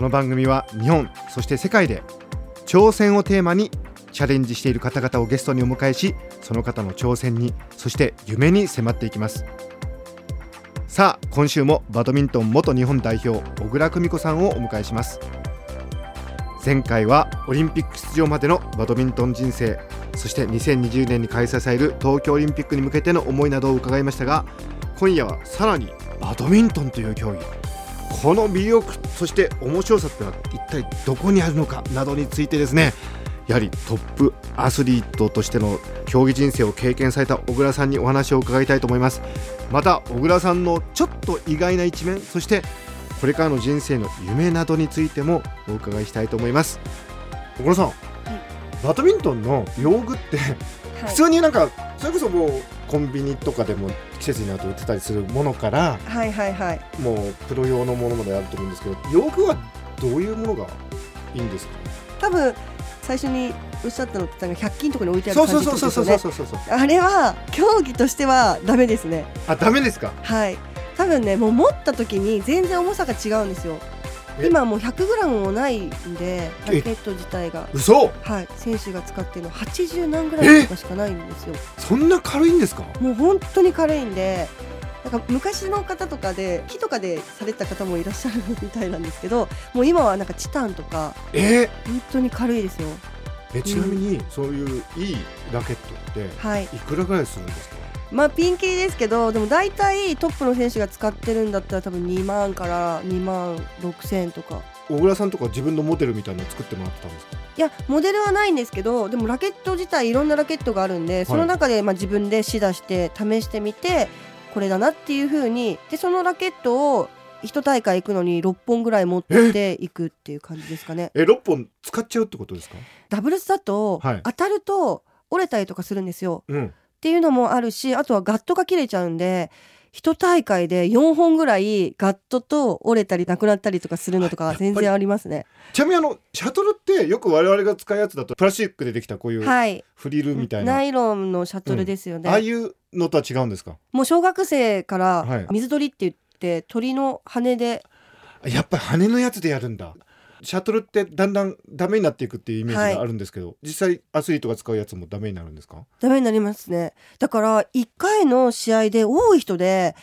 この番組は日本そして世界で挑戦をテーマにチャレンジしている方々をゲストにお迎えしその方の挑戦にそして夢に迫っていきます。さあ今週もバドミントン元日本代表小倉久美子さんをお迎えします。前回はオリンピック出場までのバドミントン人生そして2020年に開催される東京オリンピックに向けての思いなどを伺いましたが今夜はさらにバドミントンという競技。この魅力そして面白さってのは一体どこにあるのかなどについてですねやはりトップアスリートとしての競技人生を経験された小倉さんにお話を伺いたいと思います。また小倉さんのちょっと意外な一面そしてこれからの人生の夢などについてもお伺いしたいと思います。小倉さん、バドミントンの用具って普通になんかそれこそもうコンビニとかでも季節になると売ってたりするものからはいはいはい。もうプロ用のものまであると思うんですけど用具はどういうものがいいんですか？多分最初におっしゃったのってなんか100均とかに置いてある感じですよね。あれは競技としてはダメですね。あダメですか？はい。多分ねもう持った時に全然重さが違うんですよ。え今もう 100g もないんでラケット自体が。嘘。はい。選手が使ってるの80何グラムとかしかないんですよ。そんな軽いんですか？もう本当に軽いんでなんか昔の方とかで木とかでされた方もいらっしゃるみたいなんですけどもう今はなんかチタンとかえ。本当に軽いですよ。ーえちなみにそういういいラケットってはい。いくらぐらいするんですか？まあピンキリですけどでも大体トップの選手が使ってるんだったら多分2万から2万6千とか。小倉さんとか自分のモデルみたいなの作ってもらってたんですか？いやモデルはないんですけどでもラケット自体いろんなラケットがあるんでその中でまあ自分で試打して試してみてこれだなっていう風にでそのラケットを一大会行くのに6本ぐらい持っていくっていう感じですかね。え6本使っちゃうってことですか？ダブルスだとはい。当たると折れたりとかするんですよ。うんっていうのもあるしあとはガットが切れちゃうんで一大会で4本ぐらいガットと折れたりなくなったりとかするのとか全然ありますね。ちなみにあのシャトルってよく我々が使うやつだとプラスチックでできたこういうはい。フリルみたいな、ナイロンのシャトルですよね。ああいうのとは違うんですか？もう小学生かはい。ら水鳥って言って鳥の羽で。やっぱり羽のやつでやるんだシャトルってだんだんダメになっていくっていうイメージがあるんですけど、実際アスリートが使うやつもダメになるんですか？ダメになりますね。だから1回の試合で多い人で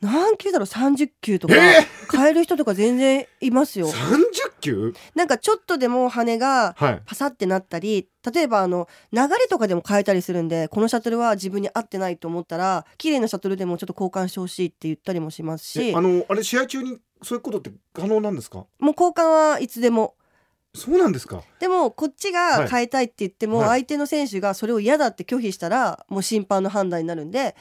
何球だろう30球とかえ変える人とか全然いますよ。30球？なんかちょっとでも羽がはい。パサってなったり例えばあの流れとかでも変えたりするんでこのシャトルは自分に合ってないと思ったら綺麗なシャトルでもちょっと交換してほしいって言ったりもしますし。えあのあれ試合中にそういうことって可能なんですか？もう交換はいつでも。そうなんですか？でもこっちが変えたいって言っても、はい。相手の選手がそれを嫌だって拒否したらもう審判の判断になるんで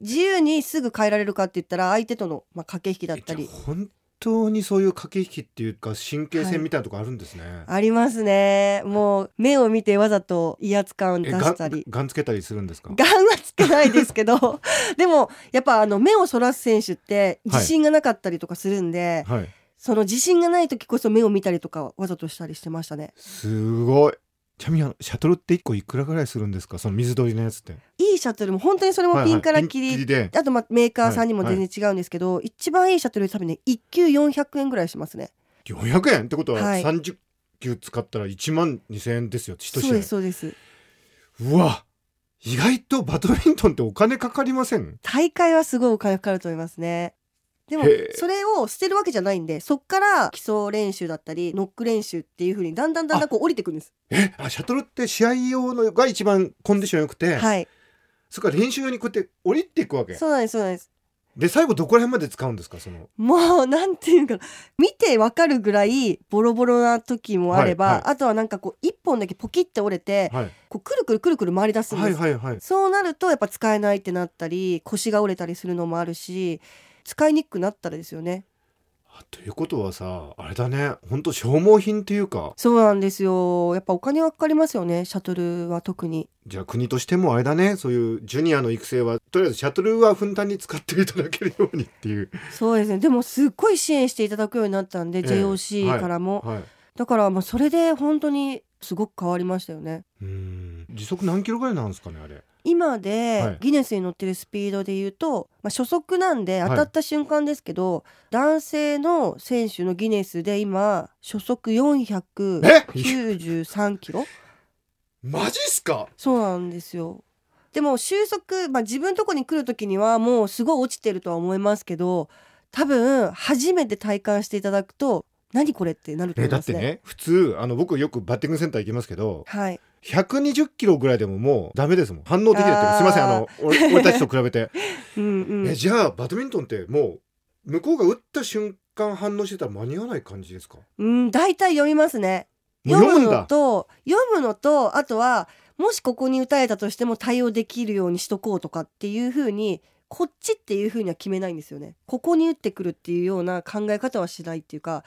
自由にすぐ変えられるかって言ったら相手との、まあ、駆け引きだったえり本当にそういう駆け引きっていうか神経戦みたいなとこあるんですね、ありますね。もう目を見てわざと威圧感出えガンしたりガンつけたりするんですか？ガンはつけないですけど。でもやっぱあの目をそらす選手って自信がなかったりとかするんで、はい。その自信がない時こそ目を見たりとかわざとしたりしてましたね。すごいちなみにシャトルって1個いくらぐらいするんですか？その水鳥のやつって。いいシャトルも本当にそれもピンから切り,、はいはいあとまあメーカーさんにも全然違うんですけど、一番いいシャトル多分ね1球400円ぐらいしますね。400円ってことははい。30球使ったら1万2000円ですよ一試合そうですそうです。うわ意外とバドミントンってお金かかりません？大会はすごいお金かかると思いますねでもそれを捨てるわけじゃないんでそっから基礎練習だったりノック練習っていう風にだんだんだんだんこう降りてくるんです。え？あシャトルって試合用のが一番コンディション良くて、はい。それから練習用にこうやって降りていくわけ。そうなんですそうなんです。で最後どこら辺まで使うんですか？その。もうなんていうかな見てわかるぐらいボロボロな時もあれば、はいはいあとはなんかこう一本だけポキって折れてはい。こうくるくるくるくる回り出すんです、はいはいはい。そうなるとやっぱ使えないってなったり腰が折れたりするのもあるし使いにくくなったらですよね。ということはさあれだね。本当消耗品というか。そうなんですよ。やっぱお金はかかりますよねシャトルは特に。じゃあ国としてもあれだね。そういうジュニアの育成はとりあえずシャトルはふんだんに使っていただけるようにっていう、そうですね。でもすっごい支援していただくようになったんで、ええ。JOC からも、はい、だからまあそれで本当にすごく変わりましたよね。うん。時速何キロぐらいなんですかねあれ今はい。でギネスに乗ってるスピードで言うと、まあ、初速なんではい。当たった瞬間ですけど、男性の選手のギネスで今初速493キロ。マジっすか？そうなんですよ。でも収束、まあ、自分のとこに来る時にはもうすごい落ちてるとは思いますけど多分初めて体感していただくと何これってなると思えいますね。だってね普通あの僕よくバッティングセンター行きますけどはい、120キロぐらいでももうダメですもん。反応できないっていうすいませんあの俺 俺たちと比べて、うんうん。えじゃあバドミントンってもう向こうが打った瞬間反応してたら間に合わない感じですか？うん、大体読みますね。読むのと読むのとあとはもしここに打たれたとしても対応できるようにしとこうとかっていう風にこっちっていう風には決めないんですよね。ここに打ってくるっていうような考え方はしないっていうか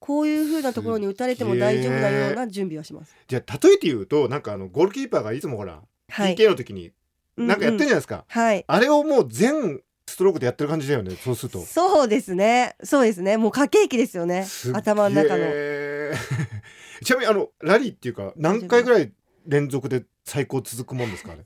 こういう風なところに打たれても大丈夫なような準備はします。じゃあ例えて言うとなんかあのゴールキーパーがいつもほら、はい。PK の時になんかやってるじゃないですか、はい。あれをもう全ストロークでやってる感じだよねそうするとそうですね。そうですね。もう駆け引きですよね頭の中の。ちなみにあのラリーっていうか何回ぐらい連続で最高続くもんですかね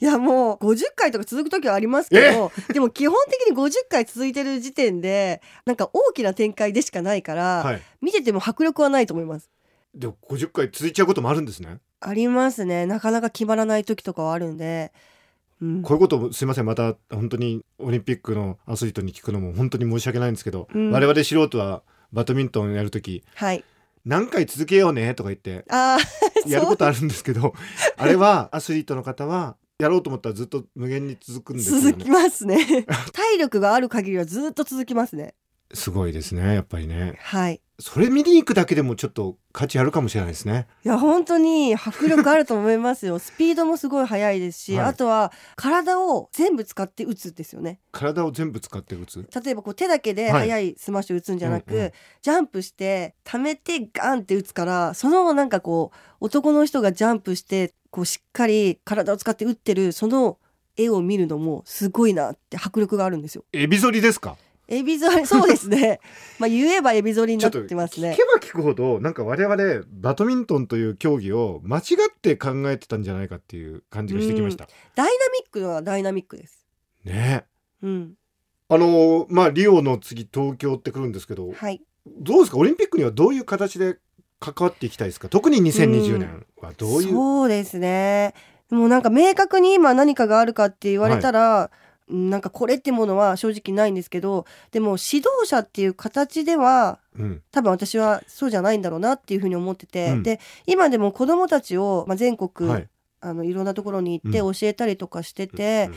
いやもう50回とか続く時はありますけどでも基本的に50回続いてる時点でなんか大きな展開でしかないから、はい。見てても迫力はないと思います。でも50回続いちゃうこともあるんですね。ありますね。なかなか決まらない時とかはあるんで、うん。こういうこともすいません。また本当にオリンピックのアスリートに聞くのも本当に申し訳ないんですけど、うん。我々素人はバドミントンやるときはい。何回続けようねとか言って やることあるんですけどあれはアスリートの方はやろうと思ったらずっと無限に続くんですよね。続きますね。体力がある限りはずっと続きますね。すごいですねやっぱりね。はい。それ見に行くだけでもちょっと価値あるかもしれないですね。いや本当に迫力あると思いますよ。スピードもすごい速いですし、はい。あとは体を全部使って打つんですよね。体を全部使って打つ？例えばこう手だけではい。速いスマッシュ打つんじゃなく、うんうん。ジャンプして溜めてガンって打つからそのなんかこう男の人がジャンプしてこうしっかり体を使って打ってるその絵を見るのもすごいなって迫力があるんですよ。エビ反りですか？エビ反りそうですね。まあ言えばエビ反りになってますね聞け。ば聞くほどなんか我々バドミントンという競技を間違って考えてたんじゃないかっていう感じがしてきました、ダイナミックはダイナミックです。ねうん。あのーまあリオの次東京ってくるんですけどはい。どうですか？オリンピックにはどういう形で関わっていきたいですか？特に2020年はどういう、そうですね。もうなんか明確に今何かがあるかって言われたら、うんなんかこれってものは正直ないんですけどでも指導者っていう形ではうん。多分私はそうじゃないんだろうなっていうふうに思ってて、うん。で今でも子どもたちを、まあ、全国、はい。あのいろんなところに行ってう教えたりとかしてて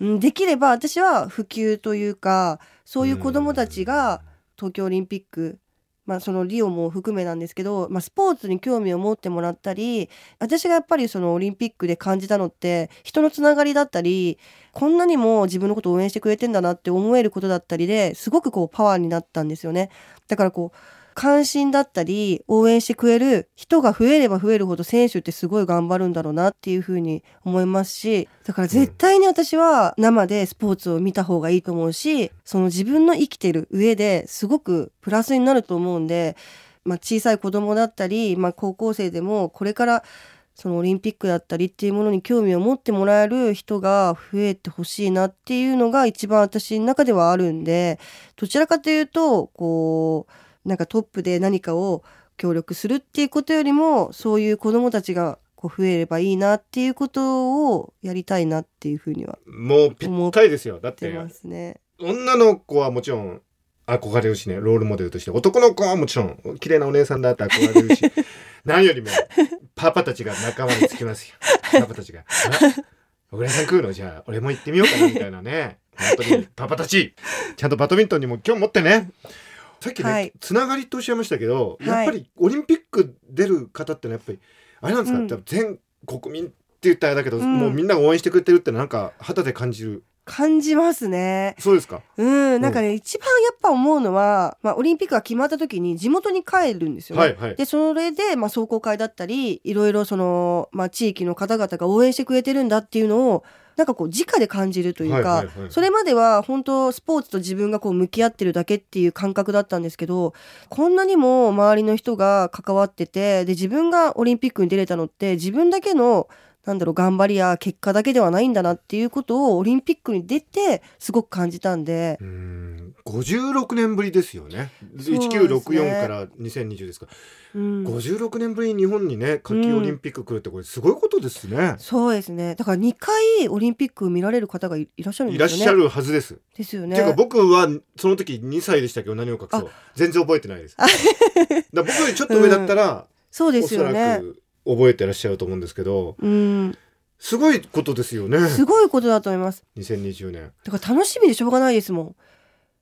うん、うん。できれば私は普及というかそういう子どもたちが東京オリンピックまあ、そのリオも含めなんですけど、まあ、スポーツに興味を持ってもらったり私がやっぱりそのオリンピックで感じたのって人のつながりだったりこんなにも自分のことを応援してくれてんだなって思えることだったりですごくこうパワーになったんですよね。だからこう関心だったり応援してくれる人が増えれば増えるほど選手ってすごい頑張るんだろうなっていうふうに思いますしだから絶対に私は生でスポーツを見た方がいいと思うしその自分の生きてる上ですごくプラスになると思うんで、まあ、小さい子供だったり、まあ、高校生でもこれからそのオリンピックだったりっていうものに興味を持ってもらえる人が増えてほしいなっていうのが一番私の中ではあるんでどちらかというとこうなんかトップで何かを協力するっていうことよりもそういう子どもたちがこう増えればいいなっていうことをやりたいなっていうふうにはもうぴったりですよ。だってね。女の子はもちろん憧れるしね。ロールモデルとして男の子はもちろん綺麗なお姉さんだって憧れるし。何よりもパパたちが仲間につきますよ。パパたちが「あ小倉さん食うの？じゃあ俺も行ってみようかな」みたいなね。本当にパパたち。ちゃんとバドミントンにも興味持ってねさっきね、はい。つながりとおっしゃいましたけど、はい。やっぱりオリンピック出る方ってのはやっぱりあれなんですか、うん。多分全国民って言ったらだけど、うん。もうみんなが応援してくれてるってなんか肌で感じる？感じますね。そうですか？うん、なんかね、一番やっぱ思うのは、まあ、オリンピックが決まった時に地元に帰るんですよね。はいはい。で、それで、まあ、壮行会だったり、いろいろその、まあ、地域の方々が応援してくれてるんだっていうのを、なんかこう、直で感じるというか、はいはいはい。それまでは本当スポーツと自分がこう向き合ってるだけっていう感覚だったんですけど、こんなにも周りの人が関わってて、で、自分がオリンピックに出れたのって、自分だけの、なんだろう、頑張りや結果だけではないんだなっていうことをオリンピックに出て、すごく感じたんで、うーん56年ぶりですよね。そうですね。1964から2020ですか、うん。56年ぶりに日本にね夏季オリンピック来るってこれすごいことですね、そうですね。だから2回オリンピック見られる方がいいらっしゃるんいですよね。らっしゃるはずです、ですよていうかね。僕はその時2歳でしたけ？ど何を隠そう。全然覚えてないです。だ僕よりちょっと上だったら、そうでおそらすよね。く覚えてらっしゃると思うんですけどうん。すごいことですよねすごいことだと思います。2020年だから楽しみでしょうがないですもん。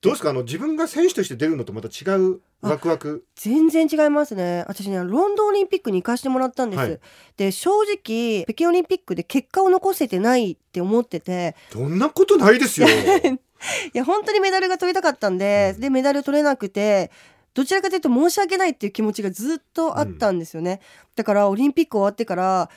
どうですか？あの自分が選手として出るのとまた違うワクワク？全然違いますね。私ね、ロンドンオリンピックに行かしてもらったんです。はいで、正直、北京オリンピックで結果を残せてないって思ってて、どんなことないですよ いや、本当にメダルが取りたかったんで、うんで、メダル取れなくて、どちらかというと申し訳ないっていう気持ちがずっとあったんですよね。だから、オリンピック終わってから、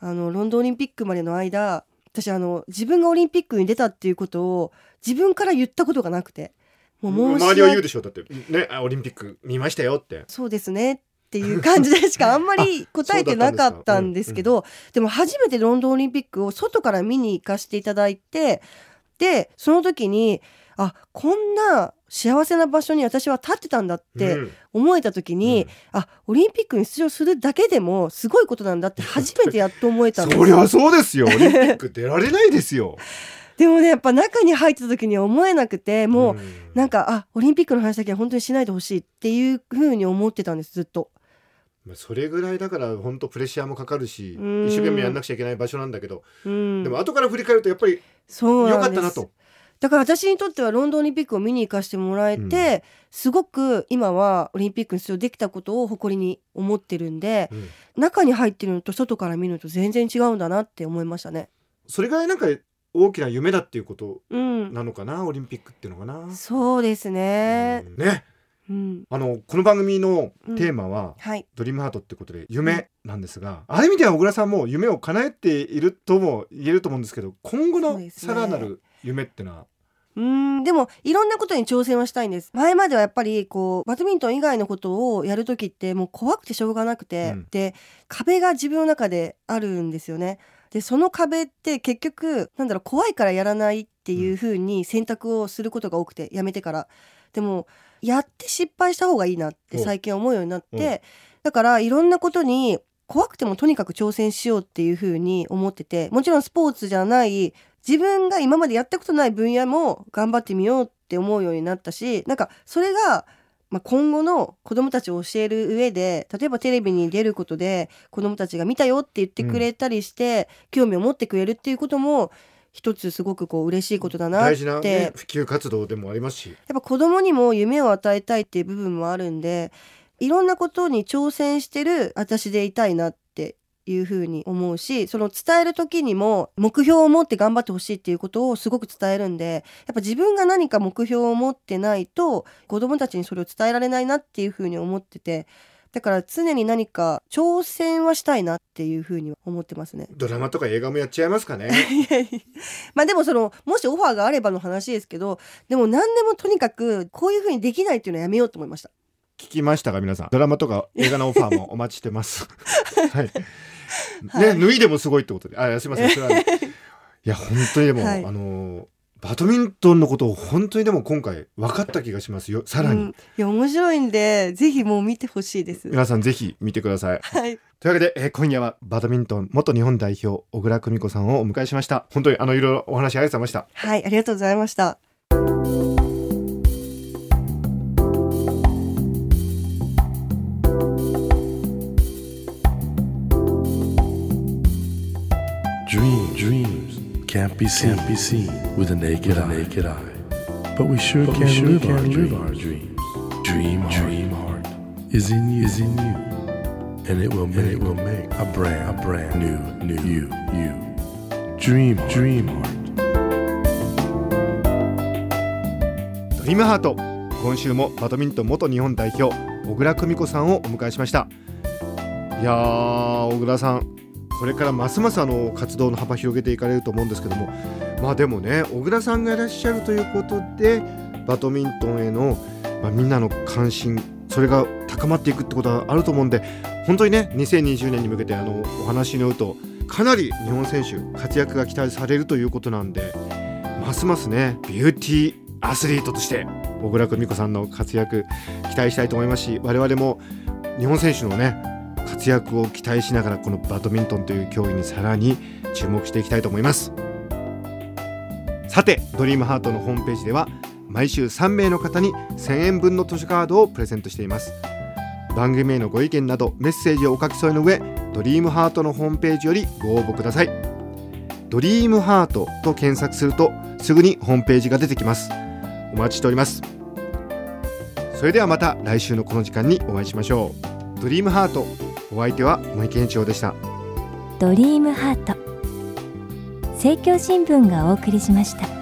あの、ロンドンオリンピックまでの間、私、あの、自分がオリンピックに出たっていうことを、自分から言ったことがなくて、もう申し周りは言う訳でしょだって。ねあオリンピック見ましたよって。そうですねっていう感じでしかあんまり 答えてなかったんですけど、でも初めてロンドンオリンピックを外から見に行かせていただいて、で、その時に、あ、こんな幸せな場所に私は立ってたんだってうん。思えた時に、あ、オリンピックに出場するだけでもすごいことなんだって初めてやっと思えたんです。そりゃそうですよ。オリンピック出られないですよ。でもね、やっぱ中に入った時には思えなくて、もう、ん。なんか、あ、オリンピックの話だけは本当にしないでほしいっていう風に思ってたんです、ずっと。まあそれぐらいだから本当プレッシャーもかかるしうん。一生懸命やんなくちゃいけない場所なんだけど。うん。でも後から振り返るとやっぱりそう良かったなとだから私にとってはロンドンオリンピックを見に行かせてもらえて、すごく今はオリンピックに出場できたことを誇りに思ってるんで、うん中に入ってるのと外から見るのと全然違うんだなって思いましたね。それぐらいなんか大きな夢だっていうことうん。なのかな？オリンピックっていうのかな？そうですね。うんねうん。あのこの番組のテーマははい。ドリームハートってことで夢なんですが、ある意味では小倉さんも夢を叶えているとも言えると思うんですけど今後のさらなる夢ってのは、うーんでもいろんなことに挑戦はしたいんです。前まではやっぱりこうバドミントン以外のことをやる時ってもう怖くてしょうがなくて、うん。で壁が自分の中であるんですよね。でその壁って結局なんだろう怖いからやらないっていう風に選択をすることが多くてやめてから。でもやって失敗した方がいいなって最近思うようになっうんてだからいろんなことに怖くてもとにかく挑戦しようっていう風に思っててもちろんスポーツじゃない自分が今までやったことない分野も頑張ってみようって思うようになったしなんかそれが、まあ、今後の子供たちを教える上で例えばテレビに出ることで子供たちが見たよって言ってくれたりして、興味を持ってくれるっていうことも一つすごくこう嬉しいことだなって。大事な、ね、普及活動でもありますし。やっぱ子供にも夢を与えたいっていう部分もあるんでいろんなことに挑戦してる私でいたいなっていうふうに思うしその伝える時にも目標を持って頑張ってほしいっていうことをすごく伝えるんでやっぱ自分が何か目標を持ってないと子供たちにそれを伝えられないなっていうふうに思っててだから常に何か挑戦はしたいなっていうふうに思ってますね。ドラマとか映画もやっちゃいますかね。まあでもそのもしオファーがあればの話ですけどでも何でもとにかくこういうふうにできないっていうのはやめようと思いました。聞きましたか皆さん。ドラマとか映画のオファーもお待ちしてます。はい。ね、はい。脱いでもすごいってことで。あすいません。それは、ね、いや本当にでも、はい。あのーバドミントンのことを本当にでも今回分かった気がしますよ。さらに、うん、いや面白いんでぜひもう見てほしいです。皆さんぜひ見てください。はい、というわけで、えー今夜はバドミントン元日本代表小倉久美子さんをお迎えしました。本当にあのいろいろお話ありがとうございました。はい、ありがとうございました。Can't be seen, can't be seen with a naked, eye. naked eye. But we sure can, sure live, our live our dreams. Dream, heart, dream heart is in you, is in you, and it will make, it will make a brand, a brand new, new you, you. Dream, dream heart. リームハート今週もバドミントン元日本代表小倉久美子さんをお迎えしましたいやー小倉さんこれからますますあの活動の幅広げていかれると思うんですけどもまあでもね小倉さんがいらっしゃるということでバドミントンへの、まあ、みんなの関心それが高まっていくってことはあると思うんで本当にね2020年に向けてあのお話によるとかなり日本選手活躍が期待されるということなんでますますねビューティーアスリートとして小倉久美子さんの活躍期待したいと思いますし我々も日本選手のね活躍を期待しながらこのバドミントンという競技にさらに注目していきたいと思います。さてドリームハートのホームページでは毎週3名の方に1000円分の図書カードをプレゼントしています。番組へのご意見などメッセージをお書き添えの上ドリームハートのホームページよりご応募ください。ドリームハートと検索するとすぐにホームページが出てきます。お待ちしております。それではまた来週のこの時間にお会いしましょう。ドリームハート。お相手は森健一郎でした。ドリームハート。政教新聞がお送りしました。